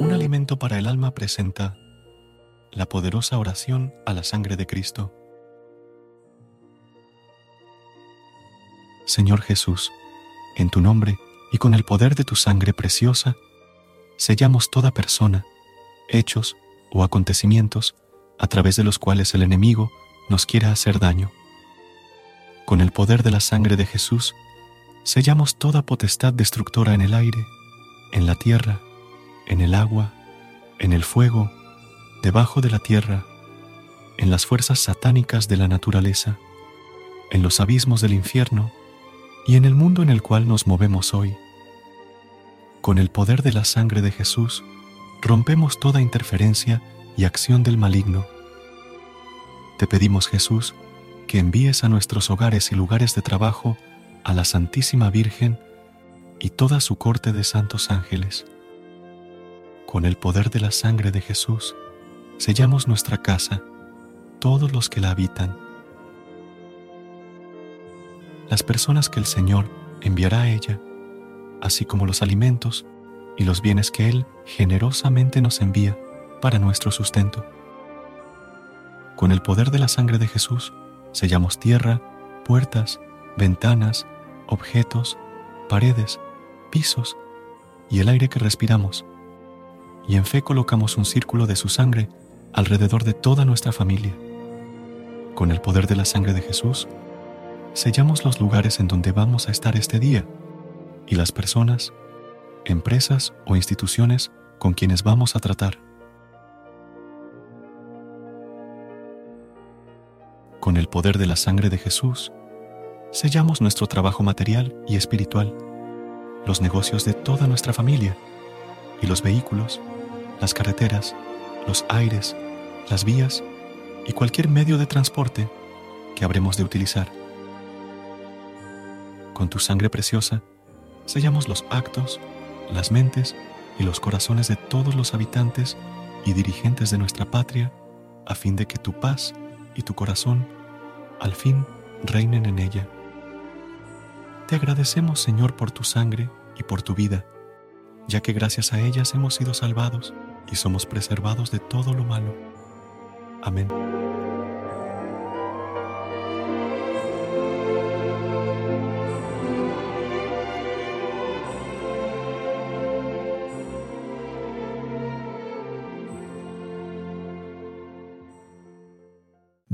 Un alimento para el alma presenta la poderosa oración a la sangre de Cristo. Señor Jesús, en tu nombre y con el poder de tu sangre preciosa, sellamos toda persona, hechos o acontecimientos a través de los cuales el enemigo nos quiera hacer daño. Con el poder de la sangre de Jesús, sellamos toda potestad destructora en el aire, en la tierra, en el agua, en el fuego, debajo de la tierra, en las fuerzas satánicas de la naturaleza, en los abismos del infierno y en el mundo en el cual nos movemos hoy. Con el poder de la sangre de Jesús, rompemos toda interferencia y acción del maligno. Te pedimos, Jesús, que envíes a nuestros hogares y lugares de trabajo a la Santísima Virgen y toda su corte de santos ángeles. Con el poder de la sangre de Jesús, sellamos nuestra casa, todos los que la habitan. Las personas que el Señor enviará a ella, así como los alimentos y los bienes que Él generosamente nos envía para nuestro sustento. Con el poder de la sangre de Jesús, sellamos tierra, puertas, ventanas, objetos, paredes, pisos y el aire que respiramos. Y en fe colocamos un círculo de su sangre alrededor de toda nuestra familia. Con el poder de la sangre de Jesús, sellamos los lugares en donde vamos a estar este día y las personas, empresas o instituciones con quienes vamos a tratar. Con el poder de la sangre de Jesús, sellamos nuestro trabajo material y espiritual, los negocios de toda nuestra familia y los vehículos, las carreteras, los aires, las vías y cualquier medio de transporte que habremos de utilizar. Con tu sangre preciosa, sellamos los actos, las mentes y los corazones de todos los habitantes y dirigentes de nuestra patria, a fin de que tu paz y tu corazón al fin reinen en ella. Te agradecemos, Señor, por tu sangre y por tu vida, ya que gracias a ellas hemos sido salvados y somos preservados de todo lo malo. Amén.